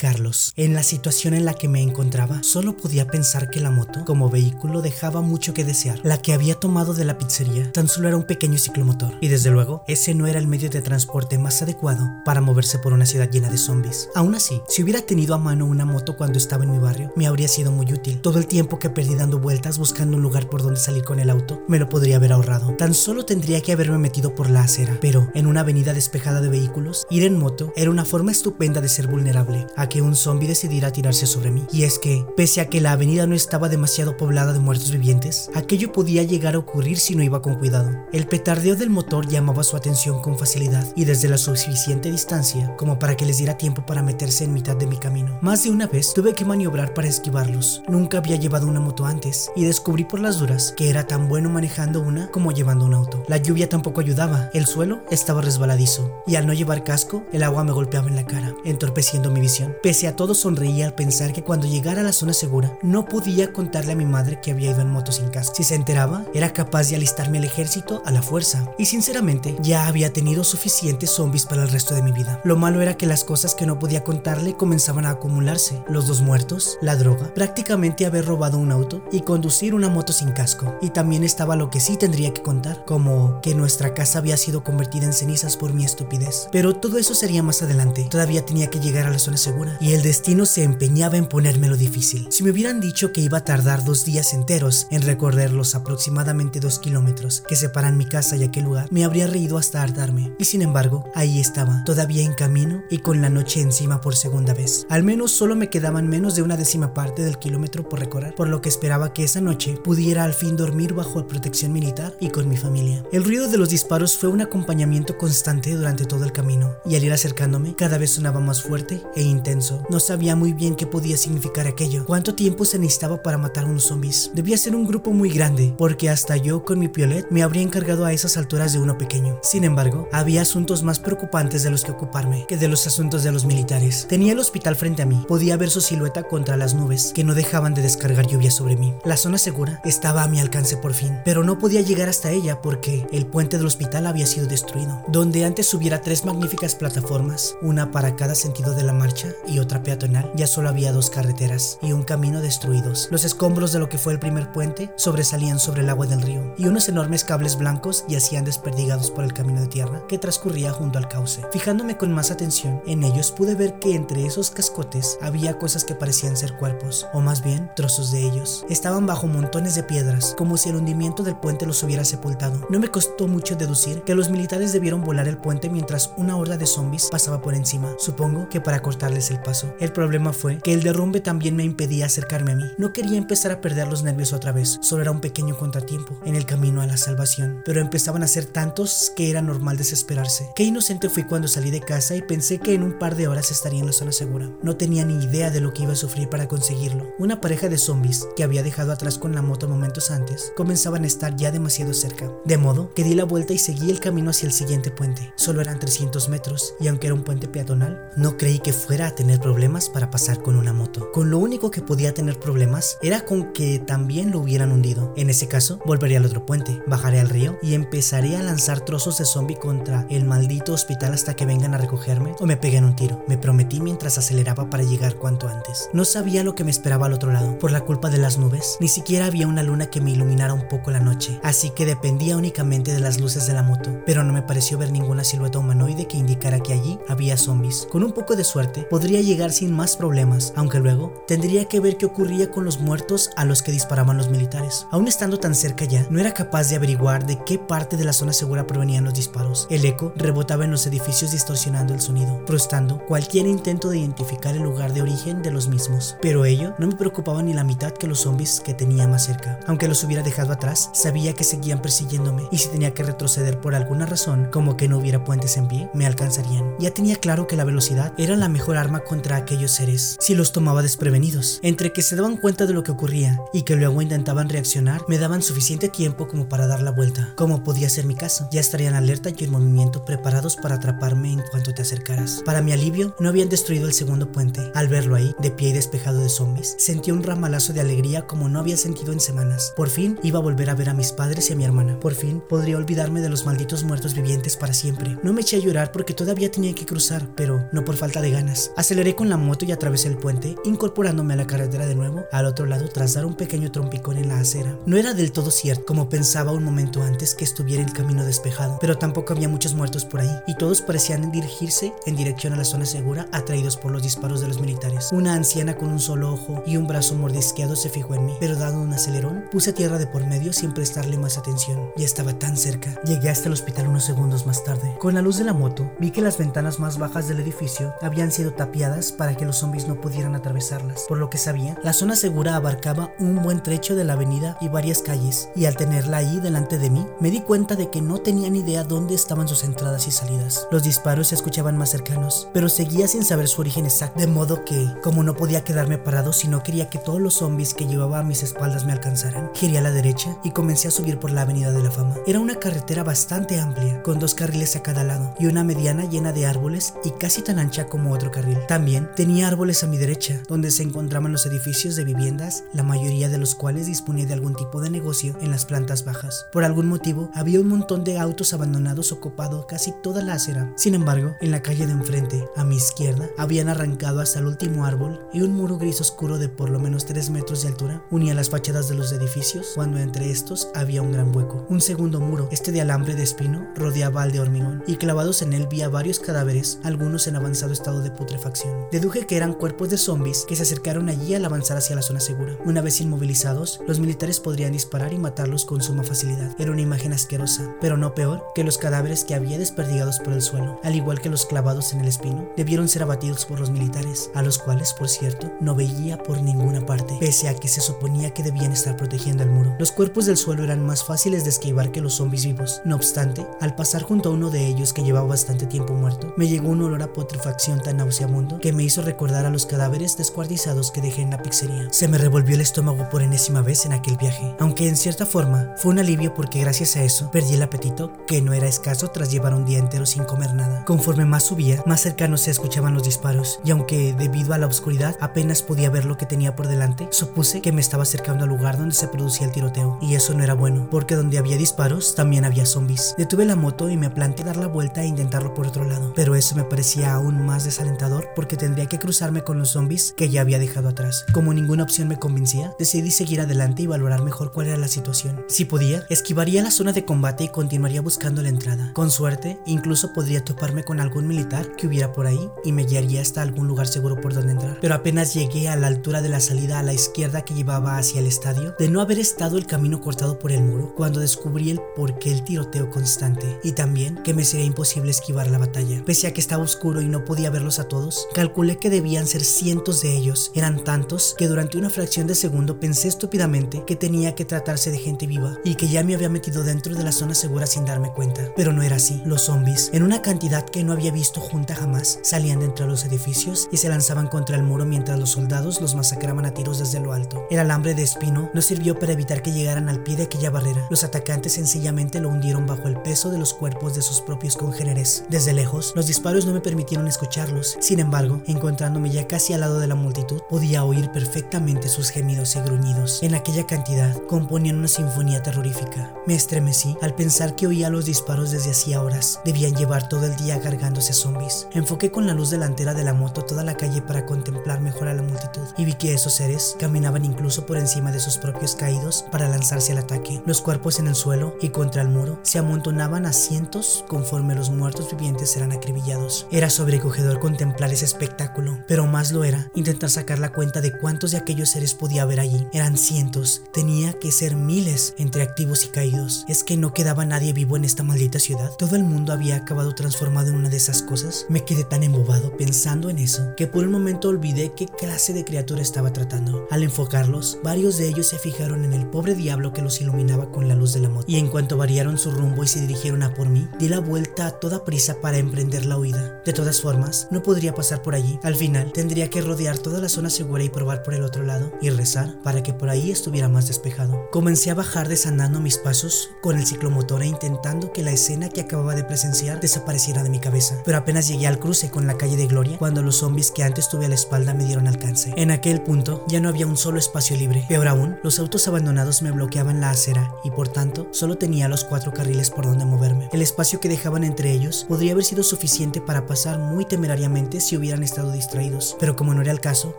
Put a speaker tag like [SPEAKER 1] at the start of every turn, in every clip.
[SPEAKER 1] Carlos, en la situación en la que me encontraba, solo podía pensar que la moto, como vehículo, dejaba mucho que desear. La que había tomado de la pizzería tan solo era un pequeño ciclomotor, y desde luego, ese no era el medio de transporte más adecuado para moverse por una ciudad llena de zombies. Aún así, si hubiera tenido a mano una moto cuando estaba en mi barrio, me habría sido muy útil. Todo el tiempo que perdí dando vueltas buscando un lugar por donde salir con el auto, me lo podría haber ahorrado. Tan solo tendría que haberme metido por la acera, pero en una avenida despejada de vehículos, ir en moto era una forma estupenda de ser vulnerable que un zombie decidiera tirarse sobre mí. Y es que, pese a que la avenida no estaba demasiado poblada de muertos vivientes, aquello podía llegar a ocurrir si no iba con cuidado. El petardeo del motor llamaba su atención con facilidad y desde la suficiente distancia como para que les diera tiempo para meterse en mitad de mi camino. Más de una vez tuve que maniobrar para esquivarlos. Nunca había llevado una moto antes y descubrí por las duras que era tan bueno manejando una como llevando un auto. La lluvia tampoco ayudaba, el suelo estaba resbaladizo y al no llevar casco, el agua me golpeaba en la cara, entorpeciendo mi visión. Pese a todo sonreía al pensar que cuando llegara a la zona segura no podía contarle a mi madre que había ido en moto sin casco. Si se enteraba, era capaz de alistarme al ejército a la fuerza. Y sinceramente, ya había tenido suficientes zombies para el resto de mi vida. Lo malo era que las cosas que no podía contarle comenzaban a acumularse. Los dos muertos, la droga, prácticamente haber robado un auto y conducir una moto sin casco. Y también estaba lo que sí tendría que contar, como que nuestra casa había sido convertida en cenizas por mi estupidez. Pero todo eso sería más adelante. Todavía tenía que llegar a la zona segura. Y el destino se empeñaba en ponérmelo difícil. Si me hubieran dicho que iba a tardar dos días enteros en recorrer los aproximadamente dos kilómetros que separan mi casa y aquel lugar, me habría reído hasta hartarme. Y sin embargo, ahí estaba, todavía en camino y con la noche encima por segunda vez. Al menos solo me quedaban menos de una décima parte del kilómetro por recorrer, por lo que esperaba que esa noche pudiera al fin dormir bajo protección militar y con mi familia. El ruido de los disparos fue un acompañamiento constante durante todo el camino, y al ir acercándome, cada vez sonaba más fuerte e intenso. No sabía muy bien qué podía significar aquello. ¿Cuánto tiempo se necesitaba para matar a unos zombies? Debía ser un grupo muy grande, porque hasta yo con mi piolet me habría encargado a esas alturas de uno pequeño. Sin embargo, había asuntos más preocupantes de los que ocuparme que de los asuntos de los militares. Tenía el hospital frente a mí, podía ver su silueta contra las nubes que no dejaban de descargar lluvia sobre mí. La zona segura estaba a mi alcance por fin, pero no podía llegar hasta ella porque el puente del hospital había sido destruido. Donde antes hubiera tres magníficas plataformas, una para cada sentido de la marcha y otra peatonal, ya solo había dos carreteras y un camino destruidos. Los escombros de lo que fue el primer puente sobresalían sobre el agua del río y unos enormes cables blancos yacían desperdigados por el camino de tierra que transcurría junto al cauce. Fijándome con más atención en ellos pude ver que entre esos cascotes había cosas que parecían ser cuerpos, o más bien trozos de ellos. Estaban bajo montones de piedras, como si el hundimiento del puente los hubiera sepultado. No me costó mucho deducir que los militares debieron volar el puente mientras una horda de zombies pasaba por encima, supongo que para cortarles el paso. El problema fue que el derrumbe también me impedía acercarme a mí. No quería empezar a perder los nervios otra vez, solo era un pequeño contratiempo en el camino a la salvación, pero empezaban a ser tantos que era normal desesperarse. Qué inocente fui cuando salí de casa y pensé que en un par de horas estaría en la zona segura. No tenía ni idea de lo que iba a sufrir para conseguirlo. Una pareja de zombies que había dejado atrás con la moto momentos antes comenzaban a estar ya demasiado cerca, de modo que di la vuelta y seguí el camino hacia el siguiente puente. Solo eran 300 metros y aunque era un puente peatonal, no creí que fuera a tener problemas para pasar con una moto. Con lo único que podía tener problemas era con que también lo hubieran hundido. En ese caso, volveré al otro puente, bajaré al río y empezaré a lanzar trozos de zombie contra el maldito hospital hasta que vengan a recogerme o me peguen un tiro. Me prometí mientras aceleraba para llegar cuanto antes. No sabía lo que me esperaba al otro lado. Por la culpa de las nubes, ni siquiera había una luna que me iluminara un poco la noche, así que dependía únicamente de las luces de la moto, pero no me pareció ver ninguna silueta humanoide que indicara que allí había zombies. Con un poco de suerte, podría llegar sin más problemas, aunque luego tendría que ver qué ocurría con los muertos a los que disparaban los militares. Aún estando tan cerca ya, no era capaz de averiguar de qué parte de la zona segura provenían los disparos. El eco rebotaba en los edificios distorsionando el sonido, frustrando cualquier intento de identificar el lugar de origen de los mismos. Pero ello no me preocupaba ni la mitad que los zombies que tenía más cerca. Aunque los hubiera dejado atrás, sabía que seguían persiguiéndome y si tenía que retroceder por alguna razón, como que no hubiera puentes en pie, me alcanzarían. Ya tenía claro que la velocidad era la mejor arma contra aquellos seres si los tomaba desprevenidos. Entre que se daban cuenta de lo que ocurría y que luego intentaban reaccionar, me daban suficiente tiempo como para dar la vuelta. Como podía ser mi caso, ya estarían alerta y en movimiento preparados para atraparme en cuanto te acercaras. Para mi alivio, no habían destruido el segundo puente. Al verlo ahí, de pie y despejado de zombies, sentí un ramalazo de alegría como no había sentido en semanas. Por fin iba a volver a ver a mis padres y a mi hermana. Por fin podría olvidarme de los malditos muertos vivientes para siempre. No me eché a llorar porque todavía tenía que cruzar, pero no por falta de ganas. Aceleré con la moto y atravesé el puente, incorporándome a la carretera de nuevo al otro lado tras dar un pequeño trompicón en la acera. No era del todo cierto, como pensaba un momento antes que estuviera el camino despejado, pero tampoco había muchos muertos por ahí, y todos parecían dirigirse en dirección a la zona segura atraídos por los disparos de los militares. Una anciana con un solo ojo y un brazo mordisqueado se fijó en mí, pero dado un acelerón, puse tierra de por medio sin prestarle más atención. Ya estaba tan cerca. Llegué hasta el hospital unos segundos más tarde. Con la luz de la moto, vi que las ventanas más bajas del edificio habían sido tapiadas para que los zombies no pudieran atravesarlas. Por lo que sabía, la zona segura abarcaba un buen trecho de la avenida y varias calles, y al tenerla ahí delante de mí, me di cuenta de que no tenía ni idea dónde estaban sus entradas y salidas. Los disparos se escuchaban más cercanos, pero seguía sin saber su origen exacto, de modo que, como no podía quedarme parado si no quería que todos los zombies que llevaba a mis espaldas me alcanzaran, giré a la derecha y comencé a subir por la avenida de la fama. Era una carretera bastante amplia, con dos carriles a cada lado y una mediana llena de árboles y casi tan ancha como otro carril. También tenía árboles a mi derecha, donde se encontraban los edificios de viviendas, la mayoría de los cuales disponía de algún tipo de negocio en las plantas bajas. Por algún motivo, había un montón de autos abandonados ocupado casi toda la acera. Sin embargo, en la calle de enfrente, a mi izquierda, habían arrancado hasta el último árbol y un muro gris oscuro de por lo menos 3 metros de altura unía las fachadas de los edificios, cuando entre estos había un gran hueco. Un segundo muro, este de alambre de espino, rodeaba al de hormigón, y clavados en él vi varios cadáveres, algunos en avanzado estado de putrefacción. Deduje que eran cuerpos de zombies que se acercaron allí al avanzar hacia la zona segura. Una vez inmovilizados, los militares podrían disparar y matarlos con suma facilidad. Era una imagen asquerosa, pero no peor que los cadáveres que había desperdigados por el suelo, al igual que los clavados en el espino, debieron ser abatidos por los militares, a los cuales, por cierto, no veía por ninguna parte, pese a que se suponía que debían estar protegiendo el muro. Los cuerpos del suelo eran más fáciles de esquivar que los zombies vivos. No obstante, al pasar junto a uno de ellos que llevaba bastante tiempo muerto, me llegó un olor a putrefacción tan nauseabundo que me hizo recordar a los cadáveres descuartizados que dejé en la pizzería. Se me revolvió el estómago por enésima vez en aquel viaje, aunque en cierta forma fue un alivio porque gracias a eso perdí el apetito que no era escaso tras llevar un día entero sin comer nada. Conforme más subía, más cercanos se escuchaban los disparos, y aunque debido a la oscuridad apenas podía ver lo que tenía por delante, supuse que me estaba acercando al lugar donde se producía el tiroteo, y eso no era bueno, porque donde había disparos también había zombies. Detuve la moto y me planteé dar la vuelta e intentarlo por otro lado, pero eso me parecía aún más desalentador porque tendría que cruzarme con los zombies que ya había dejado atrás. Como ninguna opción me convencía, decidí seguir adelante y valorar mejor cuál era la situación. Si podía, esquivaría la zona de combate y continuaría buscando la entrada. Con suerte, incluso podría toparme con algún militar que hubiera por ahí y me guiaría hasta algún lugar seguro por donde entrar. Pero apenas llegué a la altura de la salida a la izquierda que llevaba hacia el estadio, de no haber estado el camino cortado por el muro, cuando descubrí el por qué el tiroteo constante y también que me sería imposible esquivar la batalla. Pese a que estaba oscuro y no podía verlos a todos, calculé que debían ser cientos de ellos. Eran tantos que durante una fracción de segundo pensé estúpidamente que tenía que tratarse de gente viva y que ya me había metido dentro de la zona segura sin darme cuenta. Pero no era así. Los zombies, en una cantidad que no había visto junta jamás, salían de entre los edificios y se lanzaban contra el muro mientras los soldados los masacraban a tiros desde lo alto. El alambre de espino no sirvió para evitar que llegaran al pie de aquella barrera. Los atacantes sencillamente lo hundieron bajo el peso de los cuerpos de sus propios congéneres. Desde lejos, los disparos no me permitieron escucharlos. Sin embargo, encontrándome ya casi al lado de la multitud, podía oír perfectamente sus gemidos y gruñidos. En aquella cantidad, componían una sinfonía terrorífica. Me estremecí al pensar que oía los disparos desde hacía horas. Debían llevar todo el día cargándose zombies. Enfoqué con la luz delantera de la moto toda la calle para contemplar mejor a la multitud y vi que esos seres caminaban incluso por encima de sus propios caídos para lanzarse al ataque. Los cuerpos en el suelo y contra el muro se amontonaban a cientos conforme los muertos vivientes eran acribillados. Era sobrecogedor contemplar espectáculo, pero más lo era intentar sacar la cuenta de cuántos de aquellos seres podía haber allí. Eran cientos, tenía que ser miles entre activos y caídos. ¿Es que no quedaba nadie vivo en esta maldita ciudad? ¿Todo el mundo había acabado transformado en una de esas cosas? Me quedé tan embobado pensando en eso que por un momento olvidé qué clase de criatura estaba tratando. Al enfocarlos, varios de ellos se fijaron en el pobre diablo que los iluminaba con la luz de la moto. Y en cuanto variaron su rumbo y se dirigieron a por mí, di la vuelta a toda prisa para emprender la huida. De todas formas, no podría pasar por allí. Al final, tendría que rodear toda la zona segura y probar por el otro lado y rezar para que por ahí estuviera más despejado. Comencé a bajar desandando mis pasos con el ciclomotor e intentando que la escena que acababa de presenciar desapareciera de mi cabeza. Pero apenas llegué al cruce con la calle de Gloria cuando los zombies que antes tuve a la espalda me dieron alcance. En aquel punto ya no había un solo espacio libre. Peor aún, los autos abandonados me bloqueaban la acera y por tanto solo tenía los cuatro carriles por donde moverme. El espacio que dejaban entre ellos podría haber sido suficiente para pasar muy temerariamente si hubieran estado distraídos, pero como no era el caso,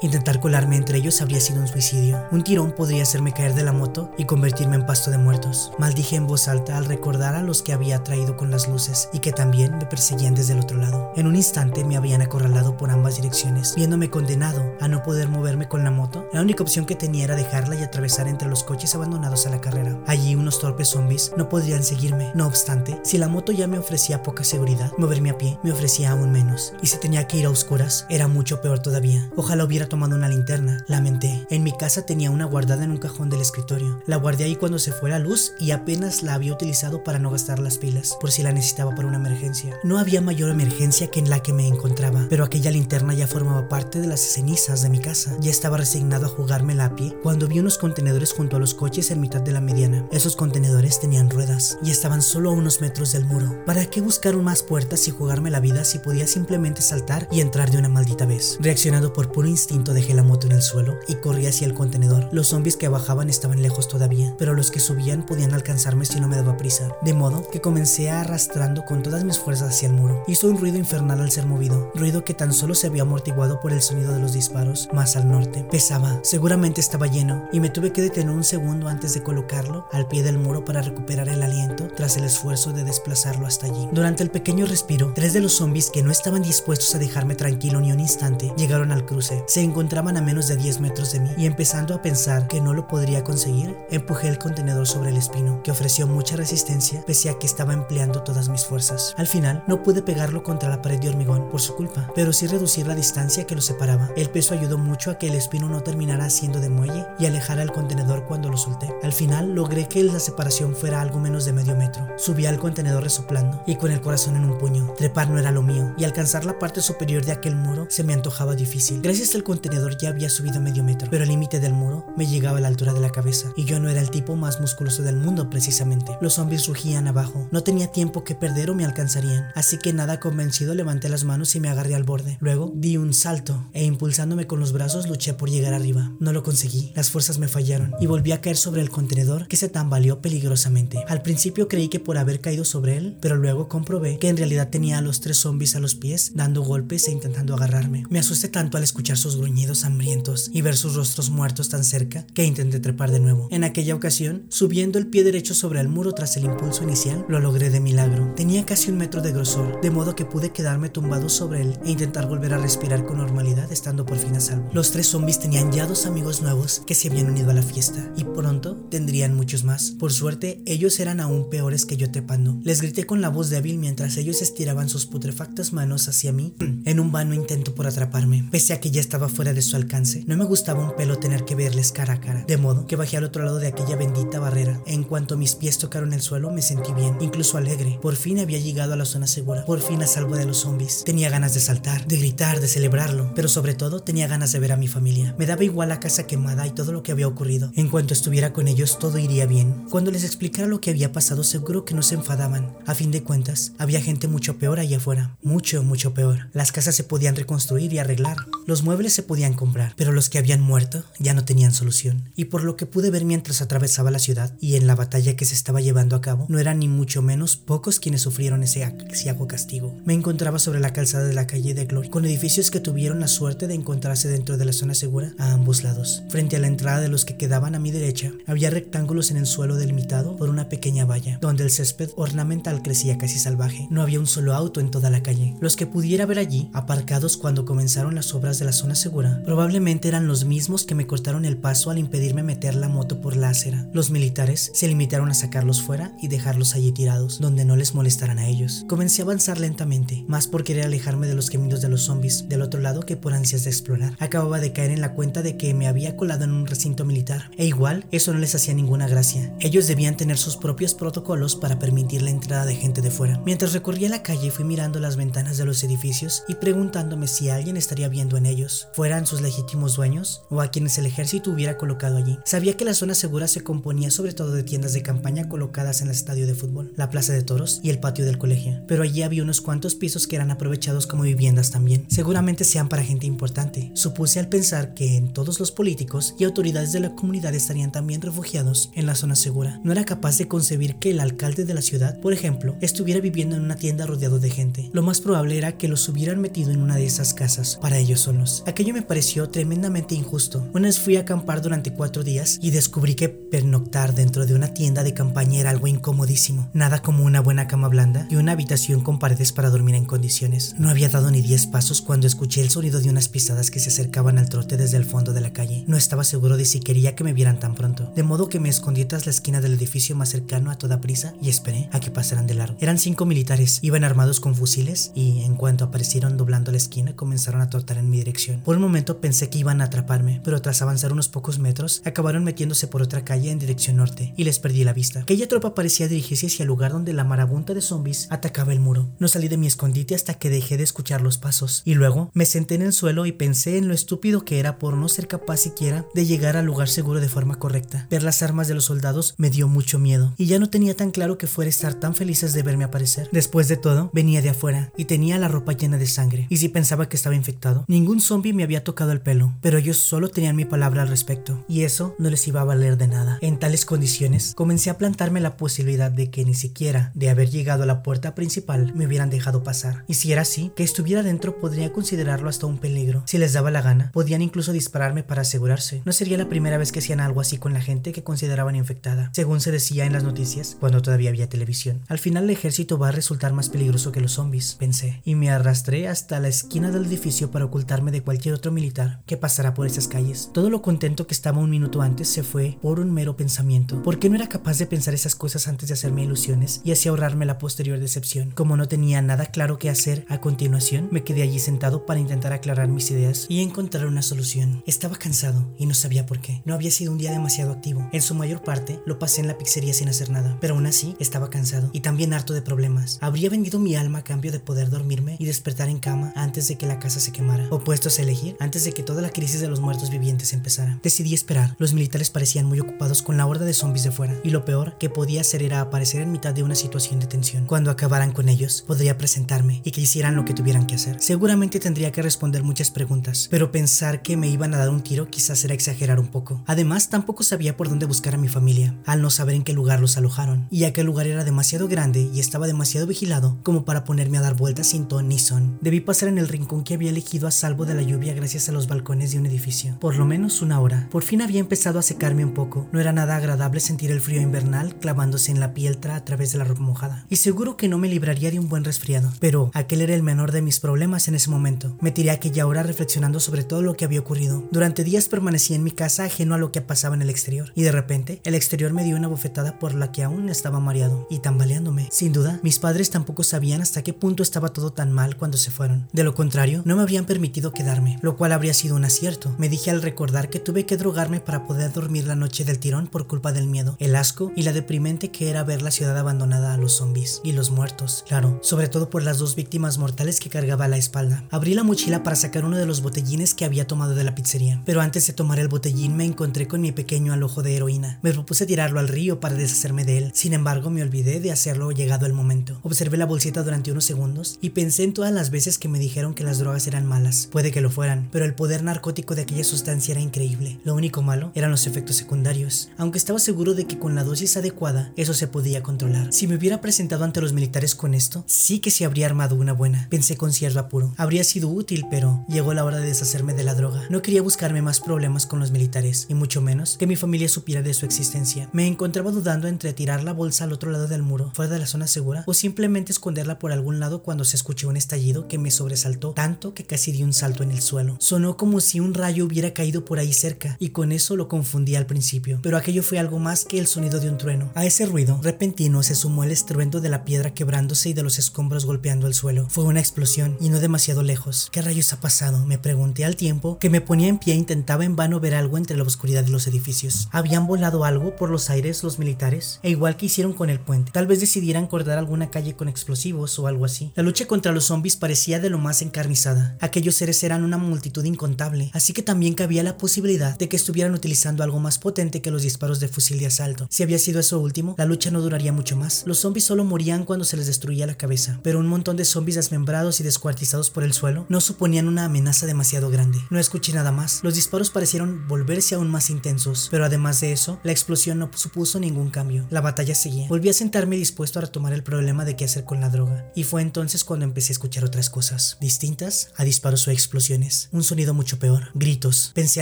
[SPEAKER 1] intentar colarme entre ellos habría sido un suicidio. Un tirón podría hacerme caer de la moto y convertirme en pasto de muertos. Maldije en voz alta al recordar a los que había traído con las luces y que también me perseguían desde el otro lado. En un instante me habían acorralado por ambas direcciones, viéndome condenado a no poder moverme con la moto. La única opción que tenía era dejarla y atravesar entre los coches abandonados a la carrera. Allí unos torpes zombies no podrían seguirme. No obstante, si la moto ya me ofrecía poca seguridad, moverme a pie me ofrecía aún menos. Y si tenía que ir a oscuras, era mucho peor todavía. Ojalá hubiera tomado una linterna, lamenté. En mi casa tenía una guardada en un cajón del escritorio. La guardé ahí cuando se fue la luz y apenas la había utilizado para no gastar las pilas, por si la necesitaba para una emergencia. No había mayor emergencia que en la que me encontraba, pero aquella linterna ya formaba parte de las cenizas de mi casa. Ya estaba resignado a jugármela a pie cuando vi unos contenedores junto a los coches en mitad de la mediana. Esos contenedores tenían ruedas y estaban solo a unos metros del muro. ¿Para qué buscar más puertas y jugarme la vida si podía simplemente saltar y entrar de una maldita vez? Reaccionado por puro instinto dejé la moto en el suelo y corrí hacia el contenedor. Los zombies que bajaban estaban lejos todavía, pero los que subían podían alcanzarme si no me daba prisa. De modo que comencé arrastrando con todas mis fuerzas hacia el muro. Hizo un ruido infernal al ser movido, ruido que tan solo se había amortiguado por el sonido de los disparos más al norte. Pesaba, seguramente estaba lleno, y me tuve que detener un segundo antes de colocarlo al pie del muro para recuperar el aliento tras el esfuerzo de desplazarlo hasta allí. Durante el pequeño respiro, tres de los zombies que no estaban dispuestos a dejarme tranquilo ni un instante llegaron al cruce. Se encontraban a menos de 10 metros de mí y empezando a pensar que no lo podría conseguir, empujé el contenedor sobre el espino, que ofreció mucha resistencia pese a que estaba empleando todas mis fuerzas. Al final, no pude pegarlo contra la pared de hormigón por su culpa, pero sí reducir la distancia que lo separaba. El peso ayudó mucho a que el espino no terminara haciendo de muelle y alejara el contenedor cuando lo solté. Al final, logré que la separación fuera algo menos de medio metro. Subí al contenedor resoplando y con el corazón en un puño. Trepar no era lo mío y alcanzar la parte superior de aquel muro se me antojaba difícil. Gracias al contenedor ya había subido medio metro, pero el límite del muro me llegaba a la altura de la cabeza y yo no era el tipo más musculoso del mundo precisamente. Los zombies rugían abajo. No tenía tiempo que perder o me alcanzarían, así que nada convencido levanté las manos y me agarré al borde. Luego di un salto e impulsándome con los brazos luché por llegar arriba. No lo conseguí, las fuerzas me fallaron y volví a caer sobre el contenedor que se tambaleó peligrosamente. Al principio creí que por haber caído sobre él, pero luego comprobé que en realidad tenía a los tres zombies a los pies dando golpes e intentando agarrarme. Me asusté tanto al escuchar sus gruñidos hambrientos y ver sus rostros muertos tan cerca que intenté trepar de nuevo. En aquella ocasión, subiendo el pie derecho sobre el muro tras el impulso inicial, lo logré de milagro. Tenía casi un metro de grosor, de modo que pude quedarme tumbado sobre él e intentar volver a respirar con normalidad estando por fin a salvo. Los tres zombies tenían ya dos amigos nuevos que se habían unido a la fiesta y pronto tendrían muchos más. Por suerte, ellos eran aún peores que yo trepando. Les grité con la voz débil mientras ellos estiraban sus putrefactas manos hacia mí en un vano intento por atraparme. Pese a que ya estaba fuera de su alcance, no me gustaba un pelo tener que verles cara a cara, de modo que bajé al otro lado de aquella bendita barrera. En cuanto mis pies tocaron el suelo, me sentí bien, incluso alegre. Por fin había llegado a la zona segura, por fin a salvo de los zombies. Tenía ganas de saltar, de gritar, de celebrarlo, pero sobre todo tenía ganas de ver a mi familia. Me daba igual la casa quemada y todo lo que había ocurrido. En cuanto estuviera con ellos, todo iría bien. Cuando les explicara lo que había pasado, seguro que no se enfadaban. A fin de cuentas, había gente mucho peor allá afuera. Mucho, mucho peor. Las casas se podían reconstruir y arreglar. Los muebles se podían comprar, pero los que habían muerto ya no tenían solución. Y por lo que pude ver mientras atravesaba la ciudad y en la batalla que se estaba llevando a cabo, no eran ni mucho menos pocos quienes sufrieron ese axiago castigo. Me encontraba sobre la calzada de la calle de Glory, con edificios que tuvieron la suerte de encontrarse dentro de la zona segura a ambos lados. Frente a la entrada de los que quedaban a mi derecha, había rectángulos en el suelo delimitado por una pequeña valla, donde el césped ornamental crecía casi salvaje. No había un solo auto en toda la calle. Los que pudiera ver allí, aparcados cuando comenzaron las obras de la zona segura, probablemente eran los mismos que me cortaron el paso al impedirme meter la moto por la acera. Los militares se limitaron a sacarlos fuera y dejarlos allí tirados, donde no les molestaran a ellos. Comencé a avanzar lentamente, más por querer alejarme de los gemidos de los zombies del otro lado que por ansias de explorar. Acababa de caer en la cuenta de que me había colado en un recinto militar, e igual eso no les hacía ninguna gracia. Ellos debían tener sus propios protocolos para permitir la entrada de gente de fuera. Mientras recorría la calle fui mirando las ventanas de los edificios y preguntándome si alguien estaría viendo en ellos, fueran sus legítimos dueños o a quienes el ejército hubiera colocado allí. Sabía que la zona segura se componía sobre todo de tiendas de campaña colocadas en el estadio de fútbol, la plaza de toros y el patio del colegio, pero allí había unos cuantos pisos que eran aprovechados como viviendas también. Seguramente sean para gente importante. Supuse al pensar que en todos los políticos y autoridades de la comunidad estarían también refugiados en la zona segura. No era capaz de concebir que el alcalde de la ciudad, por ejemplo, estuviera viviendo en una tienda rodeado de gente. Lo más probable era que los hubieran metido en una de esas casas para ellos solos. Aquello me pareció tremendamente injusto. Una vez fui a acampar durante cuatro días y descubrí que pernoctar dentro de una tienda de campaña era algo incomodísimo. Nada como una buena cama blanda y una habitación con paredes para dormir en condiciones. No había dado ni diez pasos cuando escuché el sonido de unas pisadas que se acercaban al trote desde el fondo de la calle. No estaba seguro de si quería que me vieran tan pronto, de modo que me escondí tras la esquina del edificio más cercano a toda prisa y esperé a que pasaran de largo. Eran cinco militares, iban armados con fusiles y en cuanto aparecieron doblando la esquina comenzaron a trotar en mi dirección. Por un momento pensé que iban a atraparme, pero tras avanzar unos pocos metros acabaron metiéndose por otra calle en dirección norte y les perdí la vista. Aquella tropa parecía dirigirse hacia el lugar donde la marabunta de zombies atacaba el muro. No salí de mi escondite hasta que dejé de escuchar los pasos y luego me senté en el suelo y pensé en lo estúpido que era por no ser capaz siquiera de llegar al lugar seguro de forma correcta. Ver las armas de los soldados me dio mucho miedo y ya no tenía tan claro que fuera estar tan felices de verme aparecer. Después de todo, venía de afuera y tenía la ropa llena de sangre. Y si pensaba que estaba infectado, ningún zombie me había tocado el pelo, pero ellos solo tenían mi palabra al respecto y eso no les iba a valer de nada. En tales condiciones, comencé a plantarme la posibilidad de que ni siquiera de haber llegado a la puerta principal me hubieran dejado pasar. Y si era así, que estuviera dentro podría considerarlo hasta un peligro. Si les daba la gana, podían incluso dispararme para asegurarse. No sería la primera vez que hacían algo así con la gente que consideraban infectada, según se decía en las noticias cuando todavía había televisión. Al final el ejército va a resultar más peligroso que los zombies, pensé, y me arrastré hasta la esquina del edificio para ocultarme de cualquier otro militar que pasara por esas calles. Todo lo contento que estaba un minuto antes se fue por un mero pensamiento. ¿Por qué no era capaz de pensar esas cosas antes de hacerme ilusiones y así ahorrarme la posterior decepción? Como no tenía nada claro que hacer a continuación, me quedé allí sentado para intentar aclarar mis ideas y encontrar una solución. Estaba cansado y no sabía por qué. No había sido un día demasiado activo. En su mayor parte lo pasé en la pizzería sin hacer nada, pero aún así estaba cansado y también harto de problemas. Habría vendido mi alma a cambio de poder dormirme y despertar en cama antes de que la casa se quemara, opuestos a elegir antes de que toda la crisis de los muertos vivientes empezara. Decidí esperar. Los militares parecían muy ocupados con la horda de zombies de fuera y lo peor que podía hacer era aparecer en mitad de una situación de tensión. Cuando acabaran con ellos, podría presentarme y que hicieran lo que tuvieran que hacer. Seguramente tendría que responder muchas preguntas, pero pensar que me iban a dar un tiro quizás era exagerar un poco. Además, tampoco sabía por dónde buscar a mi familia, al no saber en qué lugar los alojaron, y aquel lugar era demasiado grande y estaba demasiado vigilado como para ponerme a dar vueltas sin ton ni son. Debí pasar en el rincón que había elegido a salvo de la lluvia gracias a los balcones de un edificio. Por lo menos una hora. Por fin había empezado a secarme un poco. No era nada agradable sentir el frío invernal clavándose en la piel a través de la ropa mojada. Y seguro que no me libraría de un buen resfriado. Pero aquel era el menor de mis problemas en ese momento. Me tiré aquella hora reflexionando sobre todo lo que había ocurrido. Durante días permanecí en mi casa ajeno a lo que pasaba en el exterior. Y de repente, el exterior me dio una bofetada por la que aún estaba mareado y tambaleándome. Sin duda, mis padres tampoco sabían hasta qué punto estaba todo tan mal cuando se fueron. De lo contrario, no me habrían permitido quedarme, lo cual habría sido un acierto. Me dije al recordar que tuve que drogarme para poder dormir la noche del tirón por culpa del miedo, el asco y la deprimente que era ver la ciudad abandonada a los zombies y los muertos, claro, sobre todo por las dos víctimas mortales que cargaba a la espalda. Abrí la mochila para sacar uno de los botellines que había tomado de la pizzería, pero antes de tomar el botellín me encontré con mi pequeño alojo de heroína. Me propuse tirarlo al río para deshacerme de él, sin embargo me olvidé de hacerlo llegado el momento. Observé la bolsita durante unos segundos y pensé en todas las veces que me dijeron que las drogas eran malas. Puede que lo fueran, pero el poder narcótico de aquella sustancia era increíble. Lo único malo eran los efectos secundarios, aunque estaba seguro de que con la dosis adecuada eso se podía controlar. Si me hubiera presentado ante los militares con esto, sí que se habría armado una buena. Pensé con cierto apuro. Habría sido útil, pero llegó la hora de deshacerme de la droga. No quería buscarme más problemas con los militares, y mucho menos que mi familia supiera de su existencia. Me encontraba dudando entre tirar la bolsa al otro lado del muro, fuera de la zona segura, o simplemente esconderla por algún lado cuando se escuchó un estallido que me sobresaltó tanto que casi di un salto en el suelo. Sonó como si un rayo hubiera caído por ahí cerca, y con eso lo confundí al principio, pero aquello fue algo más que el sonido de un trueno. A ese ruido repentino se sumó el estruendo de la piedra quebrándose y de los escombros golpeando el suelo. Fue una explosión, y no demasiado lejos. ¿Qué rayos ha pasado? Me pregunté al tiempo que me ponía en pie e intentaba en vano ver algo entre la oscuridad de los edificios. ¿Habían volado algo por los aires los militares? E igual que hicieron con el puente, tal vez decidieran cortar alguna calle con explosivos o algo así. La lucha contra los zombies parecía lo más encarnizada. Aquellos seres eran una multitud incontable, así que también cabía la posibilidad de que estuvieran utilizando algo más potente que los disparos de fusil de asalto. Si había sido eso último, la lucha no duraría mucho más. Los zombies solo morían cuando se les destruía la cabeza, pero un montón de zombies desmembrados y descuartizados por el suelo no suponían una amenaza demasiado grande. No escuché nada más. Los disparos parecieron volverse aún más intensos, pero además de eso, la explosión no supuso ningún cambio. La batalla seguía. Volví a sentarme dispuesto a retomar el problema de qué hacer con la droga, y fue entonces cuando empecé a escuchar otras cosas. Distintas a disparos o explosiones. Un sonido mucho peor, gritos. Pensé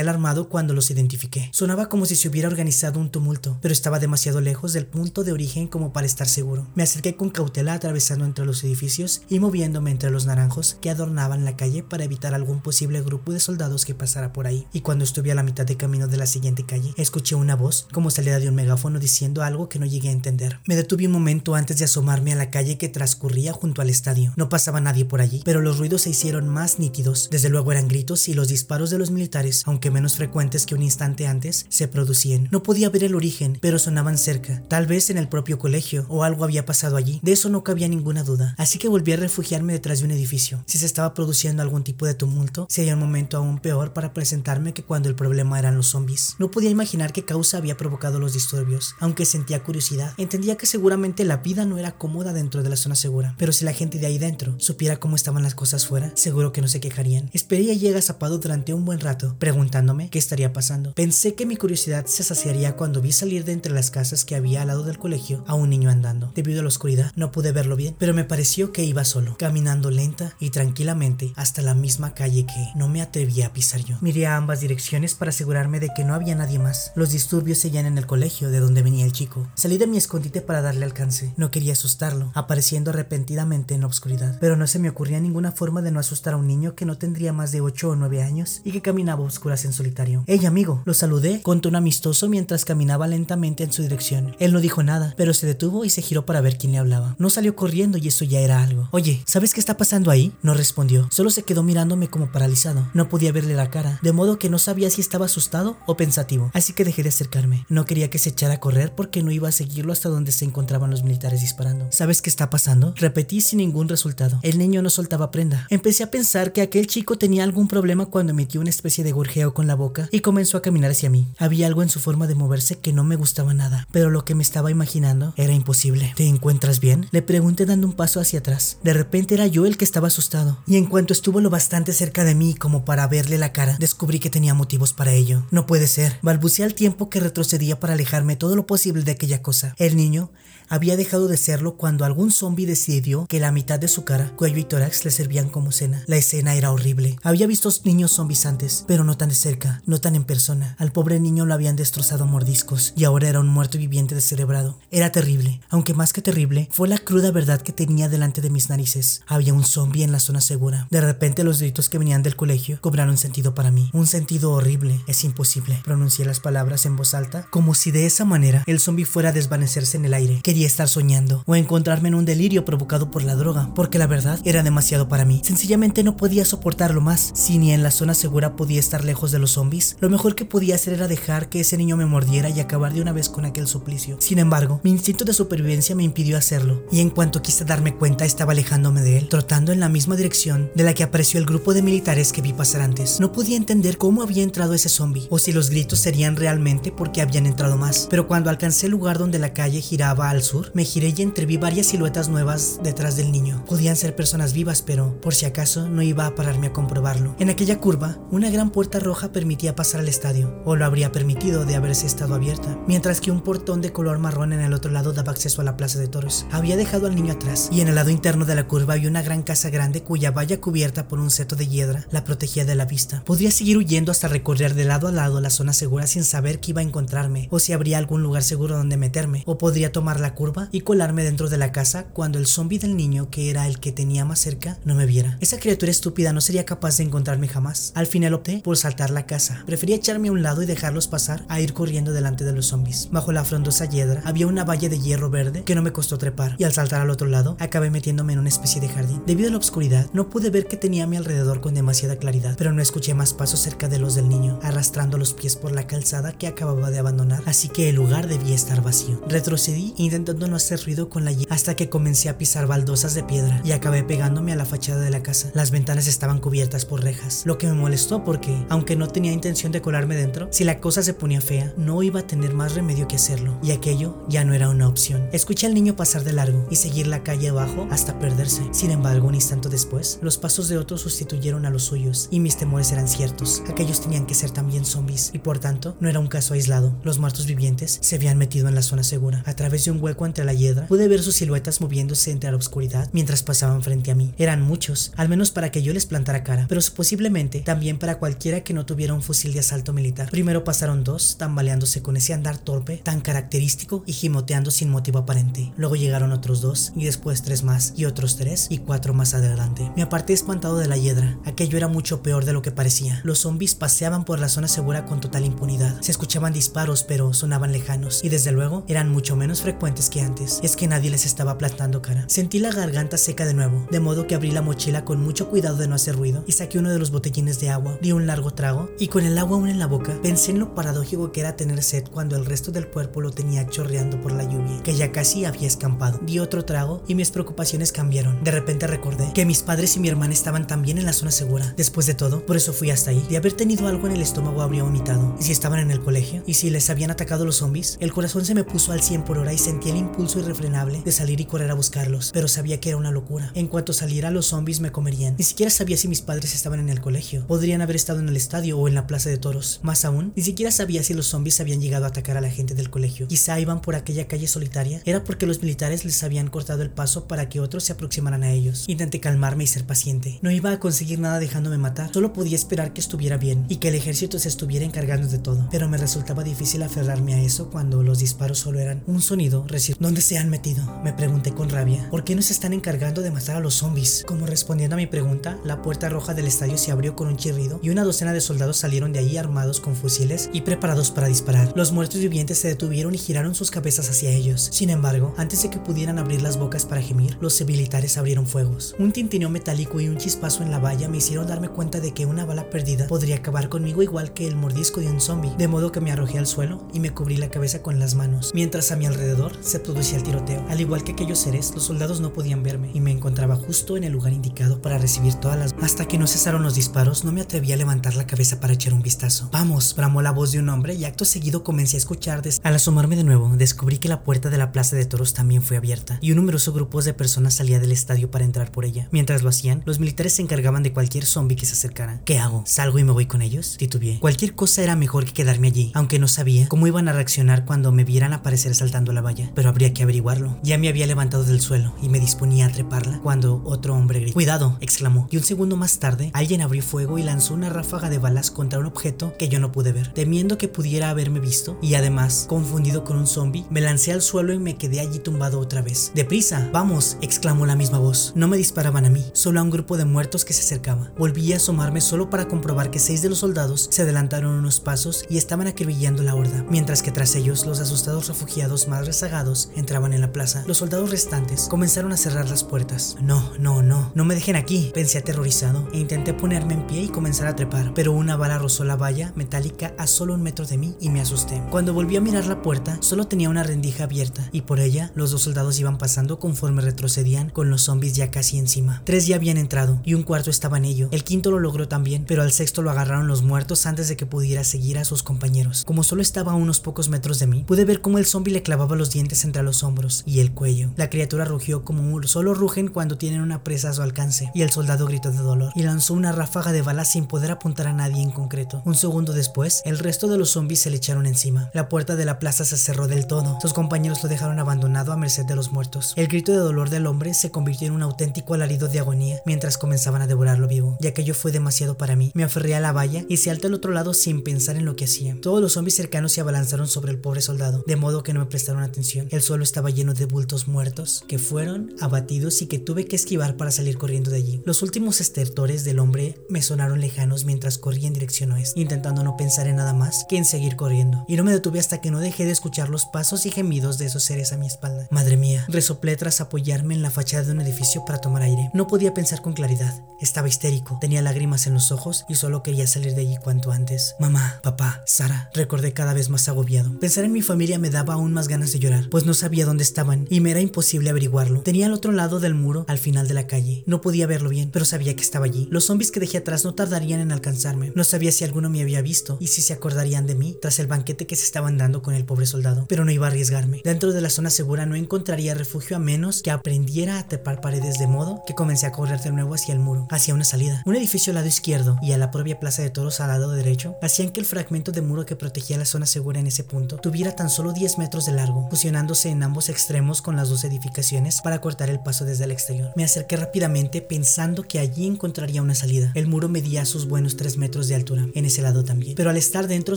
[SPEAKER 1] alarmado cuando los identifiqué. Sonaba como si se hubiera organizado un tumulto, pero estaba demasiado lejos del punto de origen como para estar seguro. Me acerqué con cautela atravesando entre los edificios y moviéndome entre los naranjos que adornaban la calle para evitar algún posible grupo de soldados que pasara por ahí. Y cuando estuve a la mitad de camino de la siguiente calle, escuché una voz como salida de un megáfono diciendo algo que no llegué a entender. Me detuve un momento antes de asomarme a la calle que transcurría junto al estadio. No pasaba nadie por allí, pero los ruidos se hicieron más nítidos. Desde luego eran gritos y los disparos de los militares, aunque menos frecuentes que un instante antes, se producían. No podía ver el origen, pero sonaban cerca, tal vez en el propio colegio, o algo había pasado allí. De eso no cabía ninguna duda. Así que volví a refugiarme detrás de un edificio. Si se estaba produciendo algún tipo de tumulto, sería un momento aún peor para presentarme que cuando el problema eran los zombies. No podía imaginar qué causa había provocado los disturbios, aunque sentía curiosidad. Entendía que seguramente la vida no era cómoda dentro de la zona segura, pero si la gente de ahí dentro supiera cómo estaban las cosas fuera, seguro que no se quejarían. Esperé allí agazapado durante un buen rato, preguntándome qué estaría pasando. Pensé que mi curiosidad se saciaría cuando vi salir de entre las casas que había al lado del colegio a un niño andando. Debido a la oscuridad, no pude verlo bien, pero me pareció que iba solo, caminando lenta y tranquilamente hasta la misma calle que no me atrevía a pisar yo. Miré a ambas direcciones para asegurarme de que no había nadie más. Los disturbios seguían en el colegio de donde venía el chico. Salí de mi escondite para darle alcance. No quería asustarlo, apareciendo repentinamente en la oscuridad, pero no se me ocurría ninguna forma de no asustar a un niño que no tendría más de 8 o 9 años y que caminaba a oscuras en solitario. Ey, amigo, lo saludé con tono amistoso mientras caminaba lentamente en su dirección. Él no dijo nada, pero se detuvo y se giró para ver quién le hablaba. No salió corriendo y eso ya era algo. Oye, ¿sabes qué está pasando ahí? No respondió, solo se quedó mirándome como paralizado. No podía verle la cara, de modo que no sabía si estaba asustado o pensativo, así que dejé de acercarme. No quería que se echara a correr porque no iba a seguirlo hasta donde se encontraban los militares disparando. ¿Sabes qué está pasando? Repetí sin ningún resultado. El niño no soltaba Empecé a pensar que aquel chico tenía algún problema cuando emitió una especie de gorjeo con la boca y comenzó a caminar hacia mí. Había algo en su forma de moverse que no me gustaba nada, pero lo que me estaba imaginando era imposible. ¿Te encuentras bien? Le pregunté dando un paso hacia atrás. De repente era yo el que estaba asustado, y en cuanto estuvo lo bastante cerca de mí como para verle la cara, descubrí que tenía motivos para ello. No puede ser. Balbuceé al tiempo que retrocedía para alejarme todo lo posible de aquella cosa. El niño había dejado de serlo cuando algún zombie decidió que la mitad de su cara, cuello y tórax le servían como cena. La escena era horrible. Había visto niños zombies antes, pero no tan de cerca, no tan en persona. Al pobre niño lo habían destrozado a mordiscos y ahora era un muerto viviente descerebrado. Era terrible, aunque más que terrible, fue la cruda verdad que tenía delante de mis narices. Había un zombie en la zona segura. De repente los gritos que venían del colegio cobraron sentido para mí. Un sentido horrible. Es imposible. Pronuncié las palabras en voz alta, como si de esa manera el zombie fuera a desvanecerse en el aire. Quería estar soñando o encontrarme en un delirio provocado por la droga, porque la verdad era demasiado para mí. Sencillamente no podía soportarlo más. Si ni en la zona segura podía estar lejos de los zombies, lo mejor que podía hacer era dejar que ese niño me mordiera y acabar de una vez con aquel suplicio. Sin embargo, mi instinto de supervivencia me impidió hacerlo, y en cuanto quise darme cuenta estaba alejándome de él, trotando en la misma dirección de la que apareció el grupo de militares que vi pasar antes. No podía entender cómo había entrado ese zombie, o si los gritos serían realmente porque habían entrado más, pero cuando alcancé el lugar donde la calle giraba al sur, me giré y entreví varias siluetas nuevas detrás del niño. Podían ser personas vivas, pero por si acaso no iba a pararme a comprobarlo. En aquella curva, una gran puerta roja permitía pasar al estadio, o lo habría permitido de haberse estado abierta, mientras que un portón de color marrón en el otro lado daba acceso a la plaza de toros. Había dejado al niño atrás, y en el lado interno de la curva había una gran casa grande cuya valla cubierta por un seto de hiedra la protegía de la vista. Podría seguir huyendo hasta recorrer de lado a lado la zona segura sin saber que iba a encontrarme, o si habría algún lugar seguro donde meterme, o podría tomar la curva y colarme dentro de la casa cuando el zombie del niño, que era el que tenía más cerca, no me viera. Esa criatura estúpida no sería capaz de encontrarme jamás. Al final opté por saltar la casa. Prefería echarme a un lado y dejarlos pasar a ir corriendo delante de los zombies. Bajo la frondosa hiedra había una valla de hierro verde que no me costó trepar, y al saltar al otro lado acabé metiéndome en una especie de jardín. Debido a la oscuridad, no pude ver que tenía a mi alrededor con demasiada claridad, pero no escuché más pasos cerca de los del niño, arrastrando los pies por la calzada que acababa de abandonar, así que el lugar debía estar vacío. Retrocedí no hacer ruido con la hiedra hasta que comencé a pisar baldosas de piedra y acabé pegándome a la fachada de la casa. Las ventanas estaban cubiertas por rejas, lo que me molestó porque, aunque no tenía intención de colarme dentro, si la cosa se ponía fea, no iba a tener más remedio que hacerlo, y aquello ya no era una opción. Escuché al niño pasar de largo y seguir la calle abajo hasta perderse. Sin embargo, un instante después, los pasos de otros sustituyeron a los suyos y mis temores eran ciertos. Aquellos tenían que ser también zombies y por tanto no era un caso aislado. Los muertos vivientes se habían metido en la zona segura. A través de un entre la hiedra pude ver sus siluetas moviéndose entre la oscuridad mientras pasaban frente a mí. Eran eran muchos, al menos para que yo les plantara cara, pero posiblemente también para cualquiera que no tuviera un fusil de asalto militar. Primero pasaron dos, tambaleándose con ese andar torpe, tan característico y gimoteando sin motivo aparente. Luego llegaron otros dos, y después tres más, y otros tres, y cuatro más adelante. Me aparté espantado de la hiedra. Aquello era mucho peor de lo que parecía. Los zombies paseaban por la zona segura con total impunidad. Se escuchaban disparos, pero sonaban lejanos, y desde luego eran mucho menos frecuentes que antes. Es que nadie les estaba plantando cara. Sentí la garganta seca de nuevo, de modo que abrí la mochila con mucho cuidado de no hacer ruido y saqué uno de los botellines de agua, di un largo trago y con el agua aún en la boca pensé en lo paradójico que era tener sed cuando el resto del cuerpo lo tenía chorreando por la lluvia, que ya casi había escampado. Di otro trago y mis preocupaciones cambiaron. De repente recordé que mis padres y mi hermana estaban también en la zona segura. Después de todo, por eso fui hasta ahí. De haber tenido algo en el estómago habría vomitado. ¿Y si estaban en el colegio? ¿Y si les habían atacado los zombies? El corazón se me puso al 100 por hora y sentí el impulso irrefrenable de salir y correr a buscarlos, pero sabía que era una locura. En cuanto saliera los zombies me comerían. Ni siquiera sabía si mis padres estaban en el colegio. Podrían haber estado en el estadio o en la plaza de toros. Más aún, ni siquiera sabía si los zombies habían llegado a atacar a la gente del colegio. Quizá iban por aquella calle solitaria. Era porque los militares les habían cortado el paso para que otros se aproximaran a ellos. Intenté calmarme y ser paciente. No iba a conseguir nada dejándome matar. Solo podía esperar que estuviera bien y que el ejército se estuviera encargando de todo. Pero me resultaba difícil aferrarme a eso cuando los disparos solo eran un sonido ¿Dónde se han metido? Me pregunté con rabia. ¿Por qué no se están encargando de matar a los zombies? Como respondiendo a mi pregunta, la puerta roja del estadio se abrió con un chirrido y una docena de soldados salieron de allí armados con fusiles y preparados para disparar. Los muertos vivientes se detuvieron y giraron sus cabezas hacia ellos. Sin embargo, antes de que pudieran abrir las bocas para gemir, los militares abrieron fuegos. Un tintineo metálico y un chispazo en la valla me hicieron darme cuenta de que una bala perdida podría acabar conmigo igual que el mordisco de un zombie, de modo que me arrojé al suelo y me cubrí la cabeza con las manos, mientras a mi alrededor se producía el tiroteo. Al igual que aquellos seres, los soldados no podían verme y me encontraba justo en el lugar indicado para recibir todas las... Hasta que no cesaron los disparos, no me atreví a levantar la cabeza para echar un vistazo. Vamos, bramó la voz de un hombre y acto seguido comencé a escuchar... Al asomarme de nuevo, descubrí que la puerta de la plaza de toros también fue abierta y un numeroso grupo de personas salía del estadio para entrar por ella. Mientras lo hacían, los militares se encargaban de cualquier zombie que se acercara. ¿Qué hago? ¿Salgo y me voy con ellos? Titubeé. Cualquier cosa era mejor que quedarme allí, aunque no sabía cómo iban a reaccionar cuando me vieran aparecer saltando la valla, pero habría que averiguarlo. Ya me había levantado del suelo y me disponía a treparla cuando otro hombre gritó. ¡Cuidado! exclamó. Y un segundo más tarde, alguien abrió fuego y lanzó una ráfaga de balas contra un objeto que yo no pude ver. Temiendo que pudiera haberme visto y además confundido con un zombie, me lancé al suelo y me quedé allí tumbado otra vez. ¡Deprisa! ¡Vamos! exclamó la misma voz. No me disparaban a mí, solo a un grupo de muertos que se acercaba. Volví a asomarme solo para comprobar que seis de los soldados se adelantaron unos pasos y estaban acribillando la horda, mientras que tras ellos los asustados refugiados más rezagados entraban en la plaza. Los soldados restantes comenzaron a cerrar las puertas. No, no, no, no me dejen aquí, pensé aterrorizado e intenté ponerme en pie y comenzar a trepar, pero una bala rozó la valla metálica a solo un metro de mí y me asusté. Cuando volví a mirar la puerta, solo tenía una rendija abierta y por ella los dos soldados iban pasando conforme retrocedían con los zombies ya casi encima. Tres ya habían entrado y un cuarto estaba en ello. El quinto lo logró también, pero al sexto lo agarraron los muertos antes de que pudiera seguir a sus compañeros. Como solo estaba a unos pocos metros de mí, pude ver cómo el zombie le clavaba los dientes entre los hombros y el cuello. La criatura rugió como solo rugen cuando tienen una presa a su alcance, y el soldado gritó de dolor y lanzó una ráfaga de balas sin poder apuntar a nadie en concreto. Un segundo después, el resto de los zombies se le echaron encima. La puerta de la plaza se cerró del todo. Sus compañeros lo dejaron abandonado a merced de los muertos. El grito de dolor del hombre se convirtió en un auténtico alarido de agonía mientras comenzaban a devorarlo vivo, que aquello fue demasiado para mí. Me aferré a la valla y salté al otro lado sin pensar en lo que hacía. Todos los zombies cercanos se abalanzaron sobre el pobre soldado, de modo que no me prestaron atención. El suelo estaba lleno de bultos muertos que fueron abatidos y que tuve que esquivar para salir corriendo de allí. Los últimos estertores del hombre me sonaron lejanos mientras corría en dirección oeste, intentando no pensar en nada más que en seguir corriendo. Y no me detuve hasta que no dejé de escuchar los pasos y gemidos de esos seres a mi espalda. Madre mía, resoplé tras apoyarme en la fachada de un edificio para tomar aire. No podía pensar con claridad. Estaba histérico, tenía lágrimas en los ojos y solo quería salir de allí cuanto antes. Mamá, papá, Sara, recordé cada vez más agobiado. Pensar en mi familia me daba aún más ganas de llorar, pues no sabía dónde estaban y me era imposible averiguarlo. Tenía al otro lado del muro, al final de la calle. No podía verlo bien, pero sabía que estaba allí. Los zombies que dejé atrás no tardarían en alcanzarme. No sabía si alguno me había visto y si se acordarían de mí tras el banquete que se estaban dando con el pobre soldado, pero no iba a arriesgarme. Dentro de la zona segura no encontraría refugio a menos que aprendiera a trepar paredes de modo que comencé a correr de nuevo hacia el muro, hacia una salida. Un edificio al lado izquierdo y a la propia plaza de toros al lado derecho hacían que el fragmento de muro que protegía la zona segura en ese punto tuviera tan solo 10 metros de largo, en ambos extremos con las dos edificaciones para cortar el paso desde el exterior. Me acerqué rápidamente pensando que allí encontraría una salida. El muro medía sus buenos 3 metros de altura, en ese lado también. Pero al estar dentro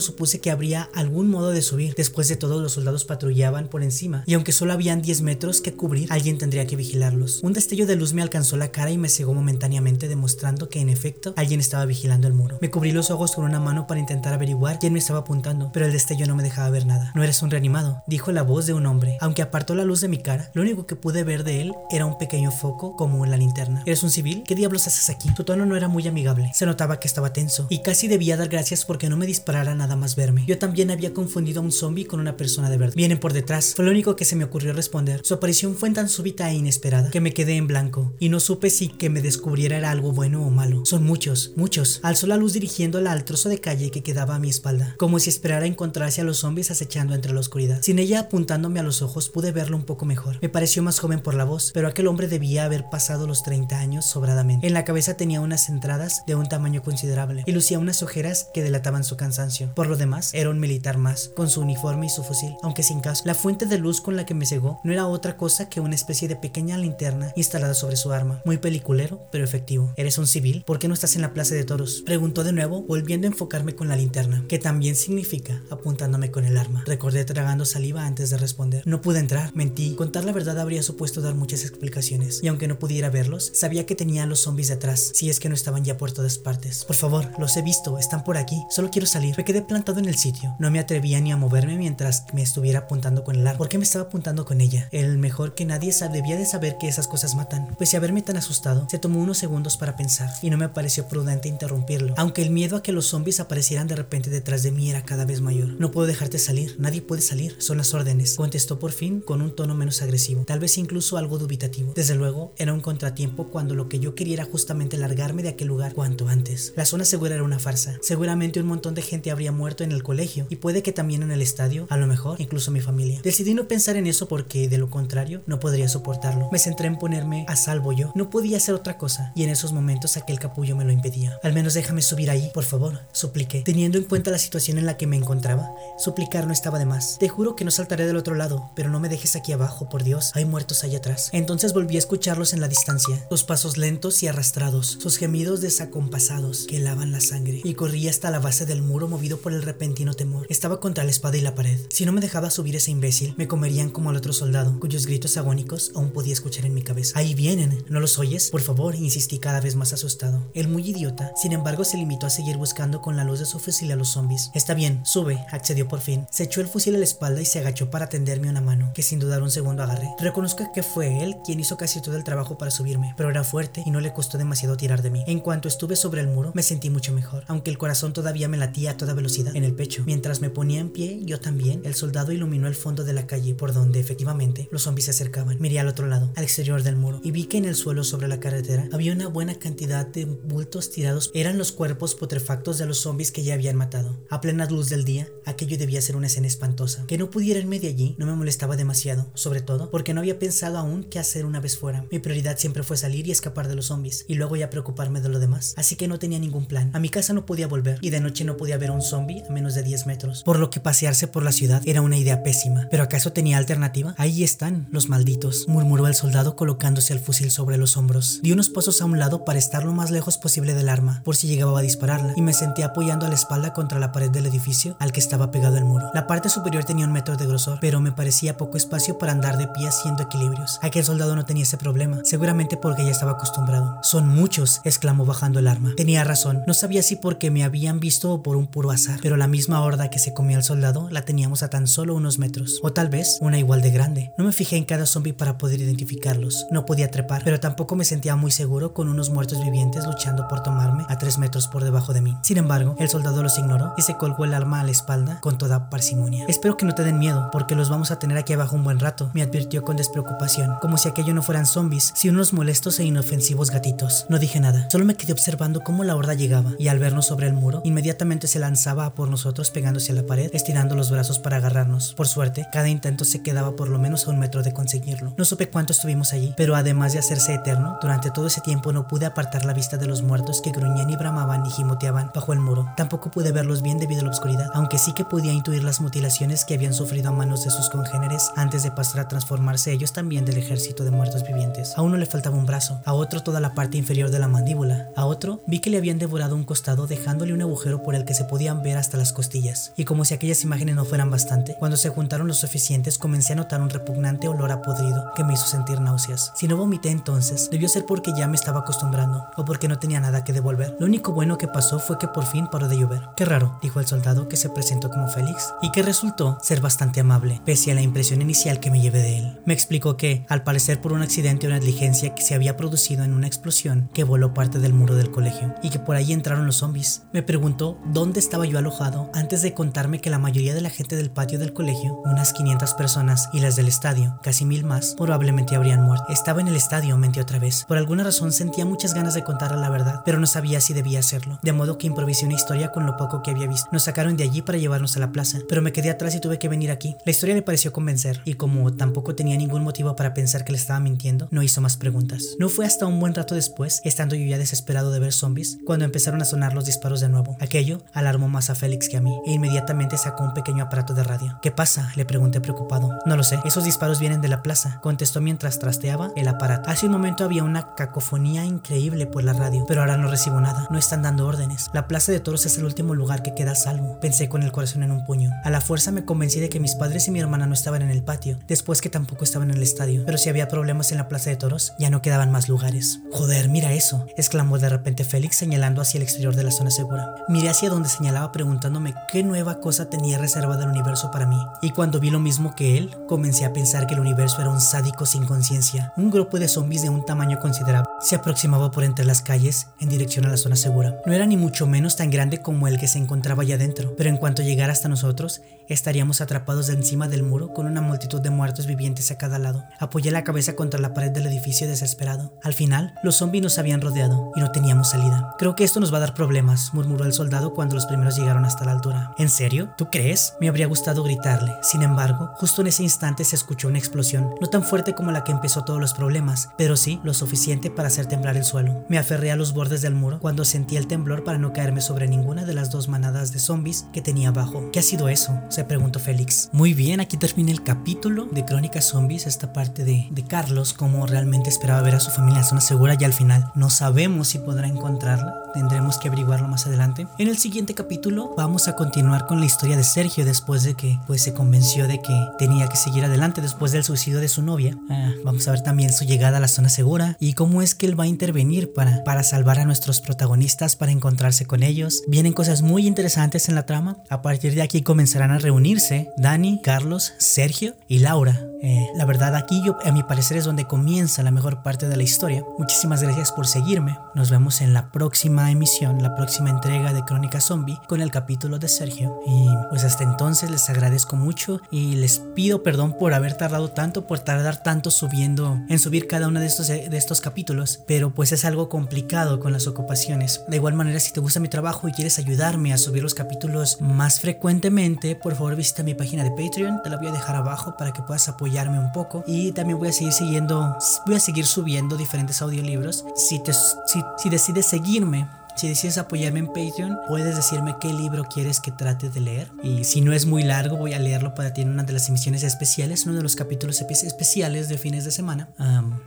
[SPEAKER 1] supuse que habría algún modo de subir. Después de todo, los soldados patrullaban por encima, y aunque solo habían 10 metros que cubrir, alguien tendría que vigilarlos. Un destello de luz me alcanzó la cara y me cegó momentáneamente, demostrando que en efecto alguien estaba vigilando el muro. Me cubrí los ojos con una mano para intentar averiguar quién me estaba apuntando, pero el destello no me dejaba ver nada. No eres un reanimado, dijo la voz de un hombre. Aunque apartó la luz de mi cara, lo único que pude ver de él era un pequeño foco como la linterna. ¿Eres un civil? ¿Qué diablos haces aquí? Su tono no era muy amigable. Se notaba que estaba tenso y casi debía dar gracias porque no me disparara nada más verme. Yo también había confundido a un zombie con una persona de verdad. Vienen por detrás. Fue lo único que se me ocurrió responder. Su aparición fue tan súbita e inesperada que me quedé en blanco y no supe si que me descubriera era algo bueno o malo. Son muchos, muchos. Alzó la luz dirigiéndola al trozo de calle que quedaba a mi espalda, como si esperara encontrarse a los zombies acechando entre la oscuridad. Sin ella apuntándome a los ojos pude verlo un poco mejor. Me pareció más joven por la voz, pero aquel hombre debía haber pasado los 30 años sobradamente. En la cabeza tenía unas entradas de un tamaño considerable y lucía unas ojeras que delataban su cansancio. Por lo demás, era un militar más, con su uniforme y su fusil, aunque sin casco. La fuente de luz con la que me cegó no era otra cosa que una especie de pequeña linterna instalada sobre su arma. Muy peliculero, pero efectivo. ¿Eres un civil? ¿Por qué no estás en la plaza de toros? Preguntó de nuevo, volviendo a enfocarme con la linterna, que también significa apuntándome con el arma. Recordé tragando saliva antes de responder. No pude entrar, mentí. Contar la verdad habría supuesto dar muchas explicaciones, y aunque no pudiera verlos, sabía que tenía a los zombies detrás, si es que no estaban ya por todas partes. Por favor, los he visto, están por aquí. Solo quiero salir. Me quedé plantado en el sitio. No me atrevía ni a moverme mientras me estuviera apuntando con el arma. ¿Por qué me estaba apuntando con ella? El mejor que nadie debía de saber que esas cosas matan. Pues a verme tan asustado, se tomó unos segundos para pensar y no me pareció prudente interrumpirlo, aunque el miedo a que los zombies aparecieran de repente detrás de mí era cada vez mayor. No puedo dejarte salir, nadie puede salir, son las órdenes, contestó por fin con un tono menos agresivo, tal vez incluso algo dubitativo. Desde luego, era un contratiempo cuando lo que yo quería era justamente largarme de aquel lugar cuanto antes. La zona segura era una farsa. Seguramente un montón de gente habría muerto en el colegio y puede que también en el estadio, a lo mejor incluso mi familia. Decidí no pensar en eso porque de lo contrario no podría soportarlo. Me centré en ponerme a salvo yo. No podía hacer otra cosa y en esos momentos aquel capullo me lo impedía. Al menos déjame subir ahí, por favor, supliqué. Teniendo en cuenta la situación en la que me encontraba, suplicar no estaba de más. Te juro que no saltaré del otro lado, pero no me dejes aquí abajo, por Dios. Hay muertos allá atrás. Entonces volví a escucharlos en la distancia, sus pasos lentos y arrastrados, sus gemidos desacompasados que helaban la sangre, y corrí hasta la base del muro movido por el repentino temor. Estaba contra la espada y la pared. Si no me dejaba subir ese imbécil, me comerían como al otro soldado, cuyos gritos agónicos aún podía escuchar en mi cabeza. Ahí vienen, ¿no los oyes? Por favor, insistí cada vez más asustado. El muy idiota, sin embargo, se limitó a seguir buscando con la luz de su fusil a los zombies. Está bien, sube, accedió por fin. Se echó el fusil a la espalda y se agachó para tenderme una mano, que sin dudar un segundo agarré. Reconozco que fue él quien hizo casi todo el trabajo para subirme, pero era fuerte y no le costó demasiado tirar de mí. En cuanto estuve sobre el muro, me sentí mucho mejor, aunque el corazón todavía me latía a toda velocidad en el pecho. Mientras me ponía en pie, yo también, el soldado iluminó el fondo de la calle por donde efectivamente los zombies se acercaban. Miré al otro lado, al exterior del muro, y vi que en el suelo sobre la carretera había una buena cantidad de bultos tirados. Eran los cuerpos putrefactos de los zombies que ya habían matado. A plena luz del día, aquello debía ser una escena espantosa. Que no pudiera irme de allí no me molestaba demasiado, sobre todo porque no había pensado aún qué hacer una vez fuera. Mi prioridad siempre fue salir y escapar de los zombies, y luego ya preocuparme de lo demás. Así que no tenía ningún plan. A mi casa no podía volver, y de noche no podía ver a un zombie a menos de 10 metros, por lo que pasearse por la ciudad era una idea pésima. ¿Pero acaso tenía alternativa? Ahí están, los malditos, murmuró el soldado colocándose el fusil sobre los hombros. Di unos pasos a un lado para estar lo más lejos posible del arma, por si llegaba a dispararla, y me senté apoyando a la espalda contra la pared del edificio al que estaba pegado el muro. La parte superior tenía un metro de grosor, pero me parecía poco espacio para andar de pie haciendo equilibrios. Aquel soldado no tenía ese problema, seguramente porque ya estaba acostumbrado. Son muchos, exclamó bajando el arma. Tenía razón, no sabía si porque me habían visto o por un puro azar, pero la misma horda que se comió al soldado la teníamos a tan solo unos metros, o tal vez una igual de grande. No me fijé en cada zombie para poder identificarlos. No podía trepar, pero tampoco me sentía muy seguro con unos muertos vivientes luchando por tomarme a tres metros por debajo de mí. Sin embargo, el soldado los ignoró y se colgó el arma a la espalda con toda parsimonia. Espero que no te den miedo, porque los vamos a tener aquí abajo un buen rato, me advirtió con despreocupación, como si aquello no fueran zombies, sino unos molestos e inofensivos gatitos. No dije nada, solo me quedé observando cómo la horda llegaba, y al vernos sobre el muro, inmediatamente se lanzaba a por nosotros pegándose a la pared, estirando los brazos para agarrarnos. Por suerte, cada intento se quedaba por lo menos a un metro de conseguirlo. No supe cuánto estuvimos allí, pero además de hacerse eterno, durante todo ese tiempo no pude apartar la vista de los muertos que gruñían y bramaban y gimoteaban bajo el muro. Tampoco pude verlos bien debido a la oscuridad, aunque sí que podía intuir las mutilaciones que habían sufrido a manos de sus congéneres antes de pasar a transformarse ellos también del ejército de muertos vivientes. A uno le faltaba un brazo, a otro toda la parte inferior de la mandíbula, a otro vi que le habían devorado un costado dejándole un agujero por el que se podían ver hasta las costillas. Y como si aquellas imágenes no fueran bastante, cuando se juntaron los suficientes comencé a notar un repugnante olor a podrido que me hizo sentir náuseas. Si no vomité entonces, debió ser porque ya me estaba acostumbrando o porque no tenía nada que devolver. Lo único bueno que pasó fue que por fin paró de llover. Qué raro, dijo el soldado que se presentó como Félix y que resultó ser bastante amable, pese a la impresión inicial que me llevé de él. Me explicó que, al parecer por un accidente o negligencia que se había producido en una explosión que voló parte del muro del colegio y que por ahí entraron los zombies. Me preguntó dónde estaba yo alojado antes de contarme que la mayoría de la gente del patio del colegio, unas 500 personas, y las del estadio, casi mil más, probablemente habrían muerto. Estaba en el estadio, mentí otra vez. Por alguna razón sentía muchas ganas de contarle la verdad, pero no sabía si debía hacerlo. De modo que improvisé una historia con lo poco que había visto. Nos sacaron de allí para llevarnos a la plaza, pero me quedé atrás y tuve que venir aquí. La historia pareció convencer, y como tampoco tenía ningún motivo para pensar que le estaba mintiendo, no hizo más preguntas. No fue hasta un buen rato después, estando yo ya desesperado de ver zombies, cuando empezaron a sonar los disparos de nuevo. Aquello alarmó más a Félix que a mí, e inmediatamente sacó un pequeño aparato de radio. ¿Qué pasa? le pregunté preocupado. No lo sé, esos disparos vienen de la plaza, contestó mientras trasteaba el aparato. Hace un momento había una cacofonía increíble por la radio, pero ahora no recibo nada, no están dando órdenes. La plaza de toros es el último lugar que queda salvo, pensé con el corazón en un puño. A la fuerza me convencí de que mis padres y mi hermana no estaban en el patio, después que tampoco estaban en el estadio, pero si había problemas en la plaza de toros, ya no quedaban más lugares. Joder, mira eso, exclamó de repente Félix señalando hacia el exterior de la zona segura. Miré hacia donde señalaba preguntándome qué nueva cosa tenía reservada el universo para mí, y cuando vi lo mismo que él, comencé a pensar que el universo era un sádico sin conciencia. Un grupo de zombies de un tamaño considerable se aproximaba por entre las calles en dirección a la zona segura. No era ni mucho menos tan grande como el que se encontraba allá adentro, pero en cuanto llegara hasta nosotros, estaríamos atrapados de encima del muro con una multitud de muertos vivientes a cada lado. Apoyé la cabeza contra la pared del edificio desesperado. Al final, los zombies nos habían rodeado y no teníamos salida. Creo que esto nos va a dar problemas, murmuró el soldado cuando los primeros llegaron hasta la altura. ¿En serio? ¿Tú crees? Me habría gustado gritarle. Sin embargo, justo en ese instante se escuchó una explosión, no tan fuerte como la que empezó todos los problemas, pero sí lo suficiente para hacer temblar el suelo. Me aferré a los bordes del muro cuando sentí el temblor para no caerme sobre ninguna de las dos manadas de zombies que tenía abajo. ¿Qué ha sido eso? Se preguntó Félix. Muy bien, aquí termina el capítulo de Crónicas Zombies, esta parte de, de Carlos, como realmente esperaba ver a su familia en zona segura y al final no sabemos si podrá encontrarla, tendremos que averiguarlo más adelante. En el siguiente capítulo vamos a continuar con la historia de Sergio después de que pues se convenció de que tenía que seguir adelante después del suicidio de su novia. Ah, vamos a ver también su llegada a la zona segura y cómo es que él va a intervenir para, para salvar a nuestros protagonistas, para encontrarse con ellos. Vienen cosas muy interesantes en la trama. A partir de aquí comenzarán a reunirse Dani, Carlos, Sergio y Laura. Eh, la verdad aquí yo, a mi parecer es donde comienza la mejor parte de la historia. Muchísimas gracias por seguirme. Nos vemos en la próxima emisión, la próxima entrega de Crónica Zombie con el capítulo de Sergio. Y pues hasta entonces les agradezco mucho y les pido perdón por haber tardado tanto, por tardar tanto subiendo, en subir cada uno de estos, de estos capítulos. Pero pues es algo complicado con las ocupaciones. De igual manera, si te gusta mi trabajo y quieres ayudarme a subir los capítulos más frecuentemente, por favor visita mi página de Patreon. Te la voy a dejar abajo para que puedas apoyar un poco y también voy a seguir siguiendo, voy a seguir subiendo diferentes audiolibros. Si, te, si, si decides seguirme, si decides apoyarme en Patreon, puedes decirme qué libro quieres que trate de leer. Y si no es muy largo, voy a leerlo para ti en una de las emisiones especiales, uno de los capítulos especiales de fines de semana.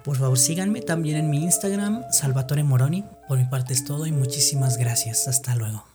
[SPEAKER 1] por favor, síganme también en mi Instagram, Salvatore Moroni. Por mi parte es todo y muchísimas gracias. Hasta luego.